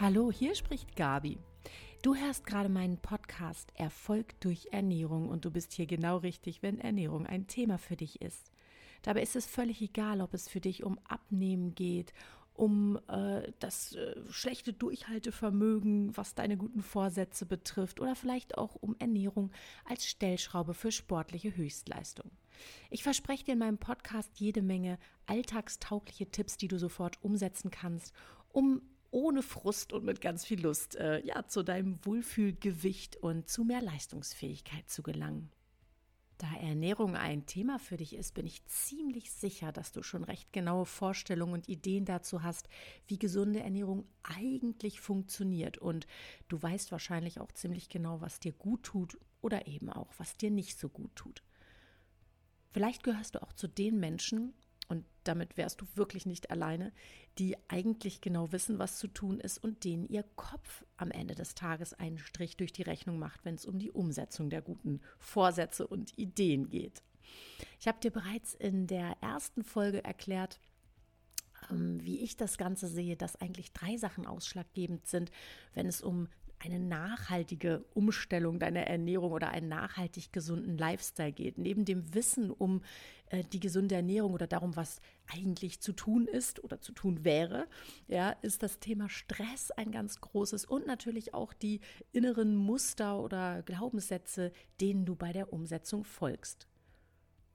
Hallo, hier spricht Gabi. Du hörst gerade meinen Podcast Erfolg durch Ernährung und du bist hier genau richtig, wenn Ernährung ein Thema für dich ist. Dabei ist es völlig egal, ob es für dich um Abnehmen geht, um äh, das äh, schlechte Durchhaltevermögen, was deine guten Vorsätze betrifft, oder vielleicht auch um Ernährung als Stellschraube für sportliche Höchstleistung. Ich verspreche dir in meinem Podcast jede Menge alltagstaugliche Tipps, die du sofort umsetzen kannst, um ohne Frust und mit ganz viel Lust äh, ja zu deinem Wohlfühlgewicht und zu mehr Leistungsfähigkeit zu gelangen. Da Ernährung ein Thema für dich ist, bin ich ziemlich sicher, dass du schon recht genaue Vorstellungen und Ideen dazu hast, wie gesunde Ernährung eigentlich funktioniert. Und du weißt wahrscheinlich auch ziemlich genau, was dir gut tut oder eben auch, was dir nicht so gut tut. Vielleicht gehörst du auch zu den Menschen, damit wärst du wirklich nicht alleine, die eigentlich genau wissen, was zu tun ist und denen ihr Kopf am Ende des Tages einen Strich durch die Rechnung macht, wenn es um die Umsetzung der guten Vorsätze und Ideen geht. Ich habe dir bereits in der ersten Folge erklärt, ähm, wie ich das Ganze sehe, dass eigentlich drei Sachen ausschlaggebend sind, wenn es um eine nachhaltige Umstellung deiner Ernährung oder einen nachhaltig gesunden Lifestyle geht. Neben dem Wissen um äh, die gesunde Ernährung oder darum, was eigentlich zu tun ist oder zu tun wäre, ja, ist das Thema Stress ein ganz großes und natürlich auch die inneren Muster oder Glaubenssätze, denen du bei der Umsetzung folgst.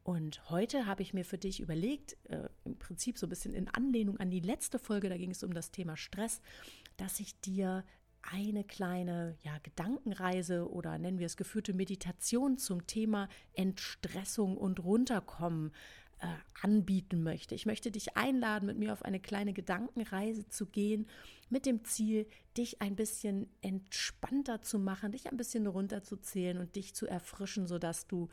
Und heute habe ich mir für dich überlegt, äh, im Prinzip so ein bisschen in Anlehnung an die letzte Folge, da ging es um das Thema Stress, dass ich dir eine kleine ja, Gedankenreise oder nennen wir es geführte Meditation zum Thema Entstressung und Runterkommen äh, anbieten möchte. Ich möchte dich einladen, mit mir auf eine kleine Gedankenreise zu gehen, mit dem Ziel, dich ein bisschen entspannter zu machen, dich ein bisschen runterzuzählen und dich zu erfrischen, sodass du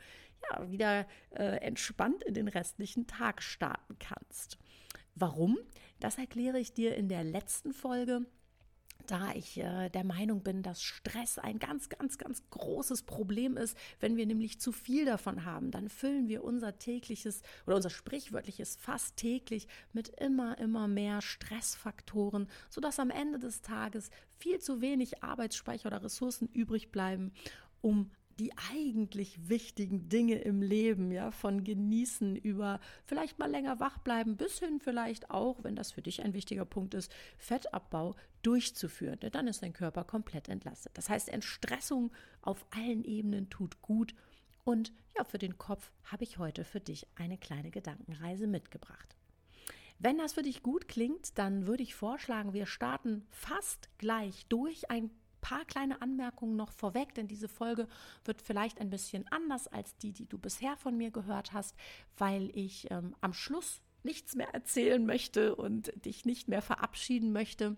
ja wieder äh, entspannt in den restlichen Tag starten kannst. Warum? Das erkläre ich dir in der letzten Folge da ich äh, der Meinung bin, dass Stress ein ganz, ganz, ganz großes Problem ist. Wenn wir nämlich zu viel davon haben, dann füllen wir unser tägliches oder unser sprichwörtliches fast täglich mit immer, immer mehr Stressfaktoren, sodass am Ende des Tages viel zu wenig Arbeitsspeicher oder Ressourcen übrig bleiben, um die eigentlich wichtigen Dinge im Leben, ja, von genießen über vielleicht mal länger wach bleiben, bis hin vielleicht auch, wenn das für dich ein wichtiger Punkt ist, Fettabbau durchzuführen. Denn dann ist dein Körper komplett entlastet. Das heißt, Entstressung auf allen Ebenen tut gut. Und ja, für den Kopf habe ich heute für dich eine kleine Gedankenreise mitgebracht. Wenn das für dich gut klingt, dann würde ich vorschlagen, wir starten fast gleich durch ein paar kleine Anmerkungen noch vorweg, denn diese Folge wird vielleicht ein bisschen anders als die, die du bisher von mir gehört hast, weil ich ähm, am Schluss nichts mehr erzählen möchte und dich nicht mehr verabschieden möchte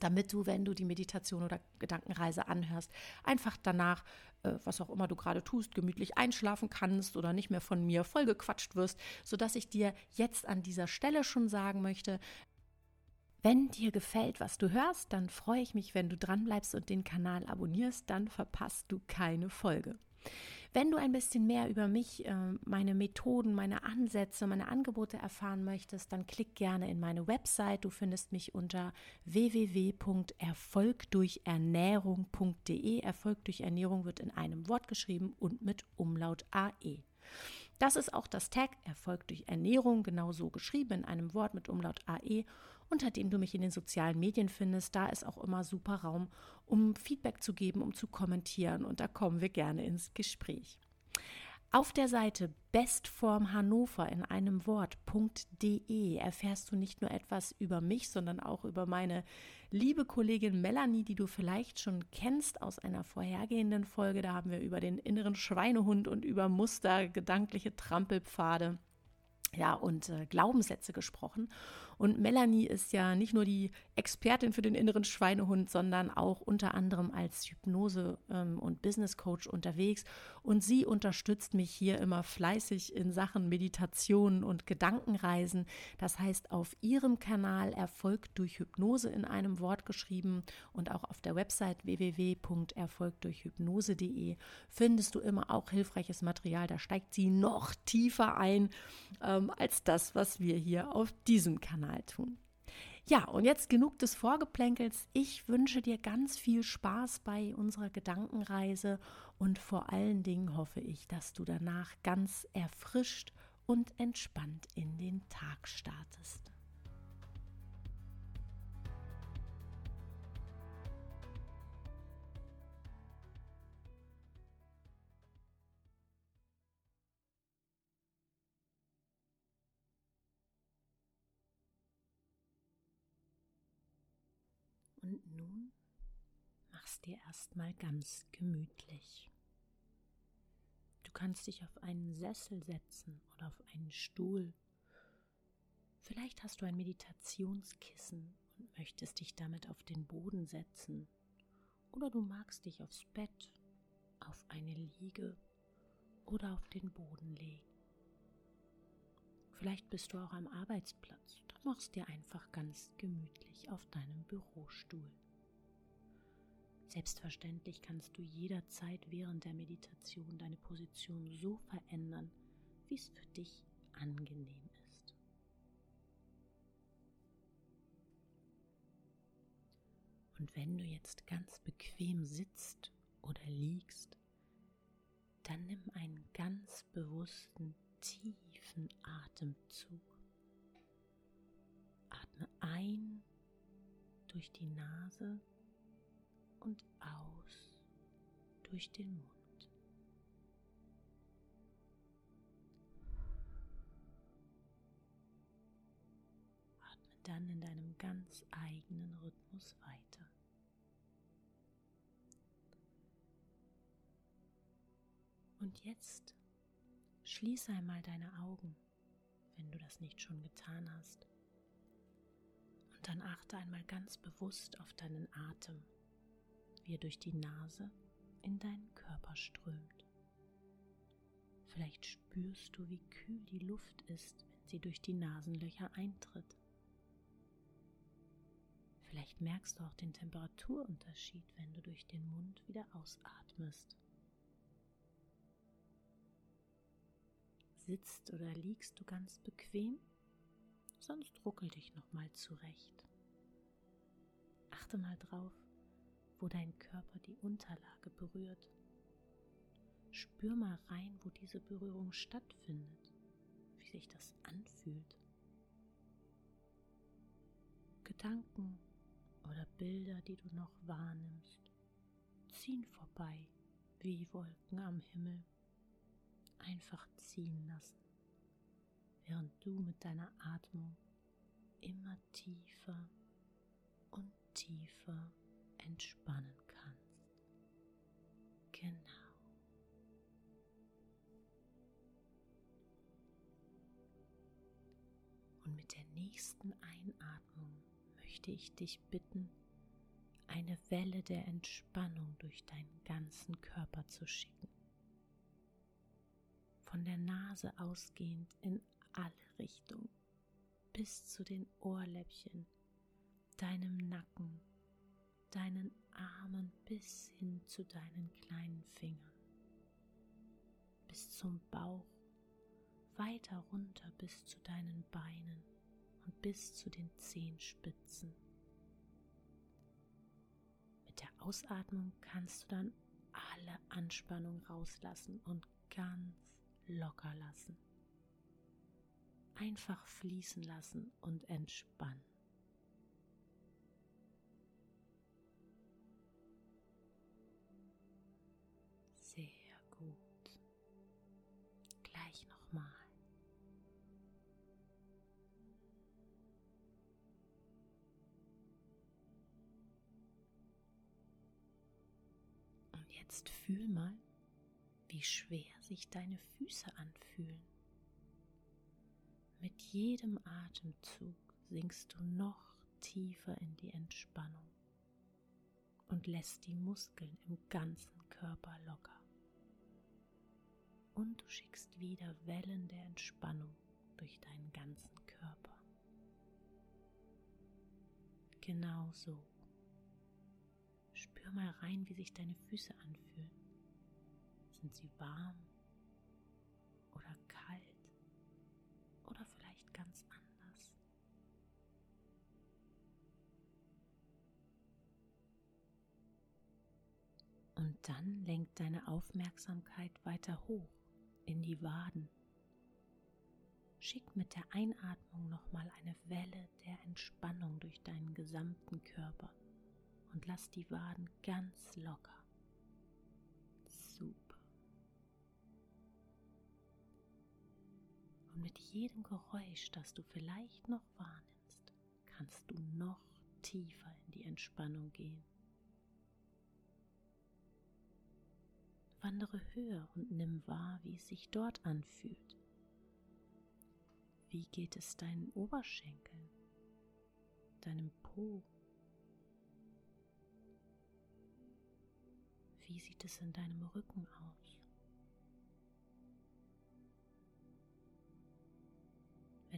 damit du, wenn du die Meditation oder Gedankenreise anhörst, einfach danach, äh, was auch immer du gerade tust, gemütlich einschlafen kannst oder nicht mehr von mir vollgequatscht wirst, sodass ich dir jetzt an dieser Stelle schon sagen möchte, wenn dir gefällt, was du hörst, dann freue ich mich, wenn du dranbleibst und den Kanal abonnierst, dann verpasst du keine Folge. Wenn du ein bisschen mehr über mich, äh, meine Methoden, meine Ansätze, meine Angebote erfahren möchtest, dann klick gerne in meine Website. Du findest mich unter www.erfolgdurchernährung.de. Erfolg durch Ernährung wird in einem Wort geschrieben und mit Umlaut AE. Das ist auch das Tag Erfolg durch Ernährung, genauso geschrieben in einem Wort mit Umlaut AE, unter dem du mich in den sozialen Medien findest. Da ist auch immer super Raum, um Feedback zu geben, um zu kommentieren und da kommen wir gerne ins Gespräch. Auf der Seite Bestform Hannover in einem Wort.de erfährst du nicht nur etwas über mich, sondern auch über meine liebe Kollegin Melanie, die du vielleicht schon kennst aus einer vorhergehenden Folge. Da haben wir über den inneren Schweinehund und über Muster, gedankliche Trampelpfade ja, und äh, Glaubenssätze gesprochen. Und Melanie ist ja nicht nur die Expertin für den inneren Schweinehund, sondern auch unter anderem als Hypnose- ähm, und Business Coach unterwegs. Und sie unterstützt mich hier immer fleißig in Sachen Meditation und Gedankenreisen. Das heißt, auf ihrem Kanal Erfolg durch Hypnose in einem Wort geschrieben und auch auf der Website www.erfolgdurchhypnose.de findest du immer auch hilfreiches Material. Da steigt sie noch tiefer ein. Ähm, als das, was wir hier auf diesem Kanal tun. Ja, und jetzt genug des Vorgeplänkels. Ich wünsche dir ganz viel Spaß bei unserer Gedankenreise und vor allen Dingen hoffe ich, dass du danach ganz erfrischt und entspannt in den Tag startest. Und nun mach's dir erstmal ganz gemütlich. Du kannst dich auf einen Sessel setzen oder auf einen Stuhl. Vielleicht hast du ein Meditationskissen und möchtest dich damit auf den Boden setzen. Oder du magst dich aufs Bett, auf eine Liege oder auf den Boden legen. Vielleicht bist du auch am Arbeitsplatz. Dann machst dir einfach ganz gemütlich auf deinem Bürostuhl. Selbstverständlich kannst du jederzeit während der Meditation deine Position so verändern, wie es für dich angenehm ist. Und wenn du jetzt ganz bequem sitzt oder liegst, dann nimm einen ganz bewussten tiefen Atemzug. Atme ein durch die Nase und aus durch den Mund. Atme dann in deinem ganz eigenen Rhythmus weiter. Und jetzt Schließe einmal deine Augen, wenn du das nicht schon getan hast. Und dann achte einmal ganz bewusst auf deinen Atem, wie er durch die Nase in deinen Körper strömt. Vielleicht spürst du, wie kühl die Luft ist, wenn sie durch die Nasenlöcher eintritt. Vielleicht merkst du auch den Temperaturunterschied, wenn du durch den Mund wieder ausatmest. Sitzt oder liegst du ganz bequem? Sonst ruckel dich nochmal zurecht. Achte mal drauf, wo dein Körper die Unterlage berührt. Spür mal rein, wo diese Berührung stattfindet, wie sich das anfühlt. Gedanken oder Bilder, die du noch wahrnimmst, ziehen vorbei wie Wolken am Himmel einfach ziehen lassen, während du mit deiner Atmung immer tiefer und tiefer entspannen kannst. Genau. Und mit der nächsten Einatmung möchte ich dich bitten, eine Welle der Entspannung durch deinen ganzen Körper zu schicken von der Nase ausgehend in alle Richtungen, bis zu den Ohrläppchen, deinem Nacken, deinen Armen bis hin zu deinen kleinen Fingern, bis zum Bauch, weiter runter bis zu deinen Beinen und bis zu den Zehenspitzen. Mit der Ausatmung kannst du dann alle Anspannung rauslassen und ganz locker lassen. Einfach fließen lassen und entspannen. Sehr gut. Gleich nochmal. Und jetzt fühl mal, wie schwer sich deine Füße anfühlen. Mit jedem Atemzug sinkst du noch tiefer in die Entspannung und lässt die Muskeln im ganzen Körper locker. Und du schickst wieder Wellen der Entspannung durch deinen ganzen Körper. Genau so. Spür mal rein, wie sich deine Füße anfühlen. Sind sie warm oder kalt oder vielleicht ganz anders? Und dann lenkt deine Aufmerksamkeit weiter hoch in die Waden. Schick mit der Einatmung nochmal eine Welle der Entspannung durch deinen gesamten Körper und lass die Waden ganz locker. Mit jedem Geräusch, das du vielleicht noch wahrnimmst, kannst du noch tiefer in die Entspannung gehen. Wandere höher und nimm wahr, wie es sich dort anfühlt. Wie geht es deinen Oberschenkeln, deinem Po? Wie sieht es in deinem Rücken aus?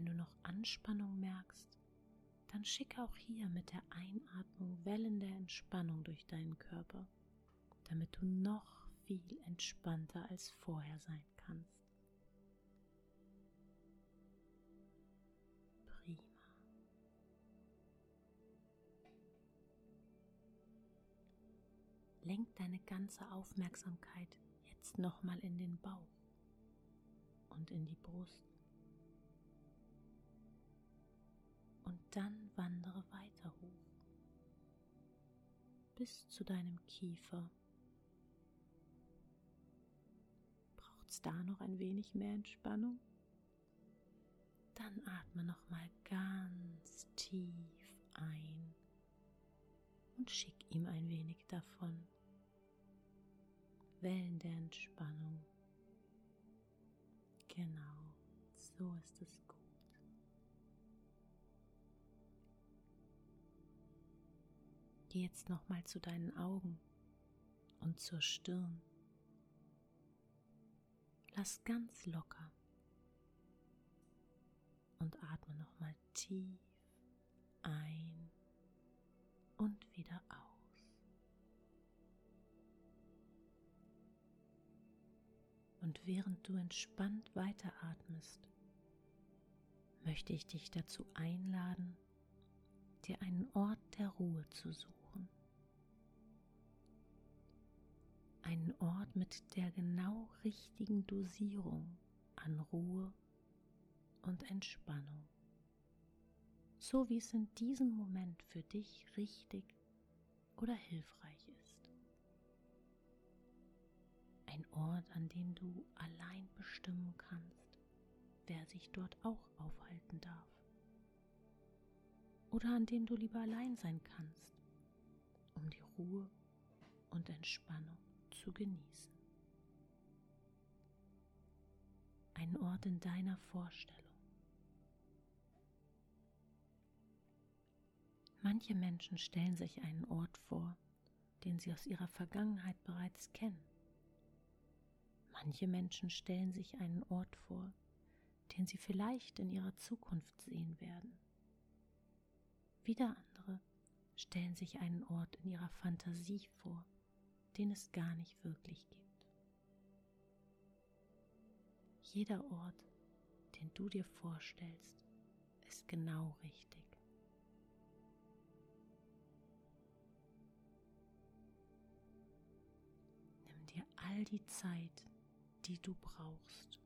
Wenn du noch Anspannung merkst, dann schick auch hier mit der Einatmung Wellen der Entspannung durch deinen Körper, damit du noch viel entspannter als vorher sein kannst. Prima. Lenk deine ganze Aufmerksamkeit jetzt nochmal in den Bauch und in die Brust. Dann wandere weiter hoch bis zu deinem Kiefer es da noch ein wenig mehr Entspannung? Dann atme noch mal ganz tief ein und schick ihm ein wenig davon. Wellen der Entspannung. Genau, so ist es gut. Geh jetzt noch mal zu deinen Augen und zur Stirn. Lass ganz locker und atme nochmal tief ein und wieder aus. Und während du entspannt weiteratmest, möchte ich dich dazu einladen, dir einen Ort der Ruhe zu suchen. Einen Ort mit der genau richtigen Dosierung an Ruhe und Entspannung, so wie es in diesem Moment für dich richtig oder hilfreich ist. Ein Ort, an dem du allein bestimmen kannst, wer sich dort auch aufhalten darf. Oder an dem du lieber allein sein kannst, um die Ruhe und Entspannung zu genießen. Ein Ort in deiner Vorstellung. Manche Menschen stellen sich einen Ort vor, den sie aus ihrer Vergangenheit bereits kennen. Manche Menschen stellen sich einen Ort vor, den sie vielleicht in ihrer Zukunft sehen werden. Wieder andere stellen sich einen Ort in ihrer Fantasie vor, den es gar nicht wirklich gibt. Jeder Ort, den du dir vorstellst, ist genau richtig. Nimm dir all die Zeit, die du brauchst,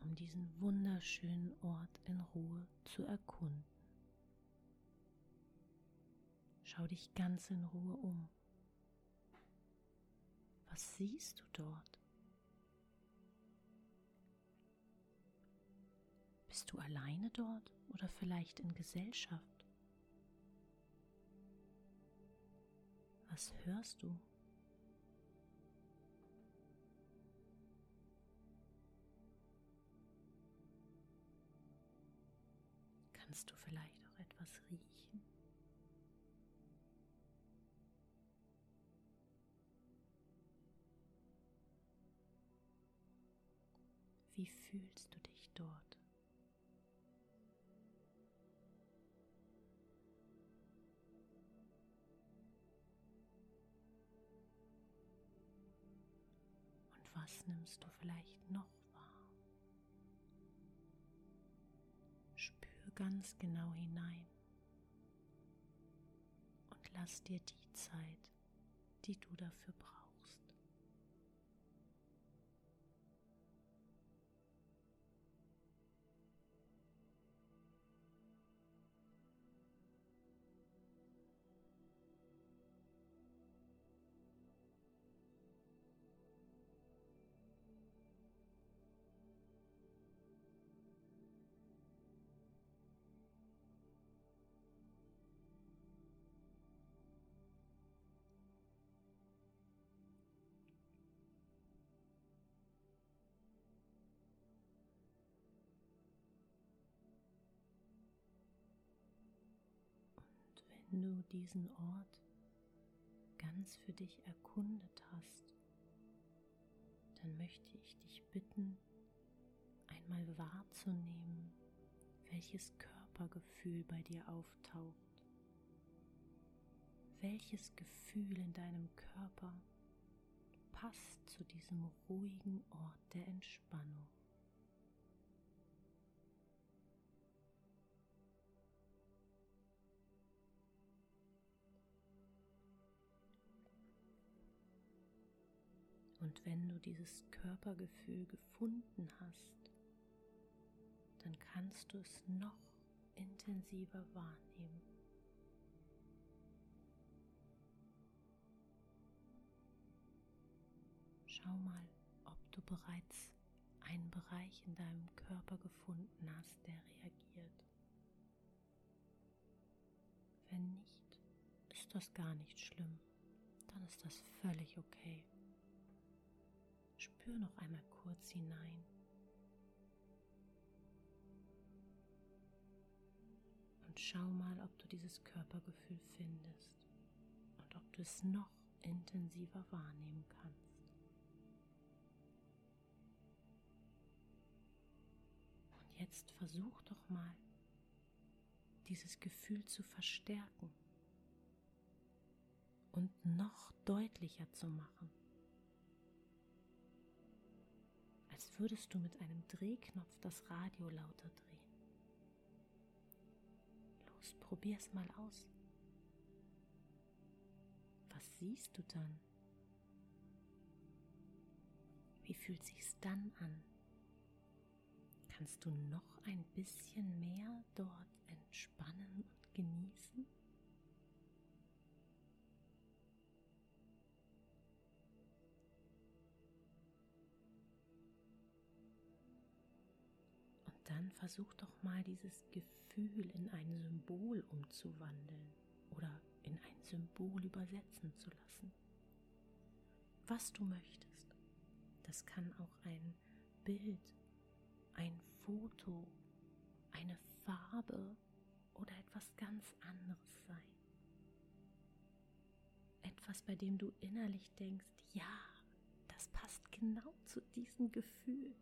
um diesen wunderschönen Ort in Ruhe zu erkunden. Schau dich ganz in Ruhe um. Was siehst du dort? Bist du alleine dort oder vielleicht in Gesellschaft? Was hörst du? Kannst du vielleicht auch etwas riechen? Wie fühlst du dich dort? Und was nimmst du vielleicht noch wahr? Spür ganz genau hinein und lass dir die Zeit, die du dafür brauchst. Wenn du diesen Ort ganz für dich erkundet hast, dann möchte ich dich bitten, einmal wahrzunehmen, welches Körpergefühl bei dir auftaucht. Welches Gefühl in deinem Körper passt zu diesem ruhigen Ort der Entspannung? Und wenn du dieses Körpergefühl gefunden hast, dann kannst du es noch intensiver wahrnehmen. Schau mal, ob du bereits einen Bereich in deinem Körper gefunden hast, der reagiert. Wenn nicht, ist das gar nicht schlimm. Dann ist das völlig okay. Spür noch einmal kurz hinein. Und schau mal, ob du dieses Körpergefühl findest und ob du es noch intensiver wahrnehmen kannst. jetzt versuch doch mal, dieses Gefühl zu verstärken und noch deutlicher zu machen. Als würdest du mit einem Drehknopf das Radio lauter drehen. Los, probier's mal aus. Was siehst du dann? Wie fühlt sich's dann an? Kannst du noch ein bisschen mehr dort entspannen und genießen? Dann versuch doch mal dieses Gefühl in ein Symbol umzuwandeln oder in ein Symbol übersetzen zu lassen. Was du möchtest. Das kann auch ein Bild ein Foto, eine Farbe oder etwas ganz anderes sein. Etwas, bei dem du innerlich denkst, ja, das passt genau zu diesem Gefühl.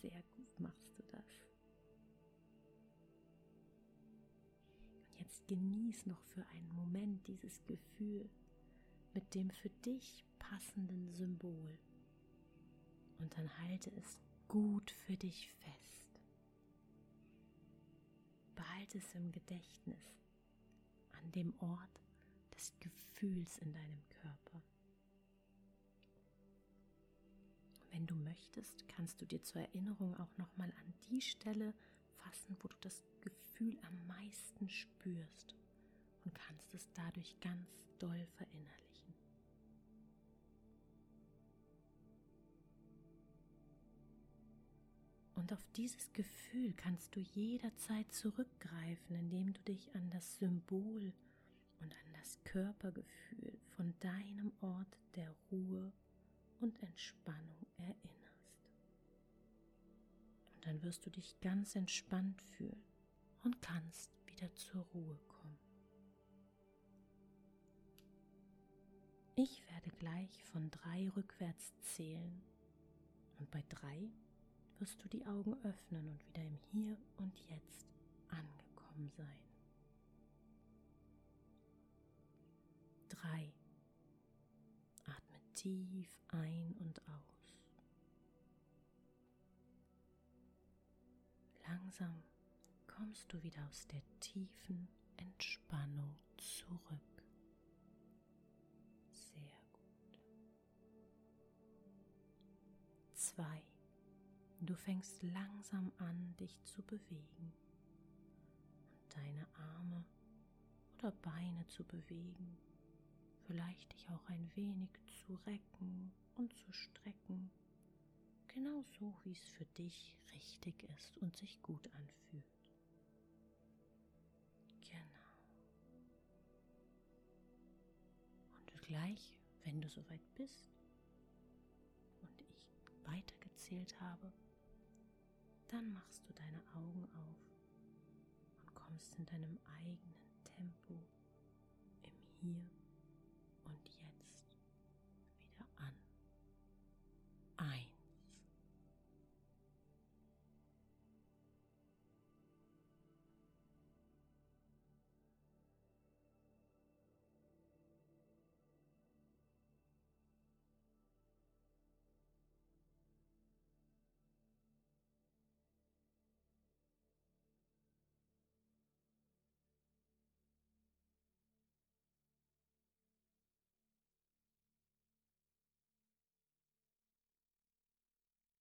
Sehr gut machst du das. Und jetzt genieß noch für einen Moment dieses Gefühl mit dem für dich passenden Symbol und dann halte es gut für dich fest. Behalte es im Gedächtnis an dem Ort des Gefühls in deinem Körper. Wenn du möchtest, kannst du dir zur Erinnerung auch noch mal an die Stelle fassen, wo du das Gefühl am meisten spürst und kannst es dadurch ganz doll verinnerlichen. Und auf dieses Gefühl kannst du jederzeit zurückgreifen, indem du dich an das Symbol und an das Körpergefühl von deinem Ort der Ruhe und Entspannung erinnerst. Und dann wirst du dich ganz entspannt fühlen und kannst wieder zur Ruhe kommen. Ich werde gleich von drei rückwärts zählen und bei drei wirst du die Augen öffnen und wieder im Hier und Jetzt angekommen sein. Drei. Tief ein und aus. Langsam kommst du wieder aus der tiefen Entspannung zurück. Sehr gut. Zwei. Du fängst langsam an, dich zu bewegen und deine Arme oder Beine zu bewegen, vielleicht dich auch ein wenig zu recken und zu strecken, genau so wie es für dich richtig ist und sich gut anfühlt. Genau. gleich, wenn du soweit bist und ich weitergezählt habe, dann machst du deine Augen auf und kommst in deinem eigenen Tempo im Hier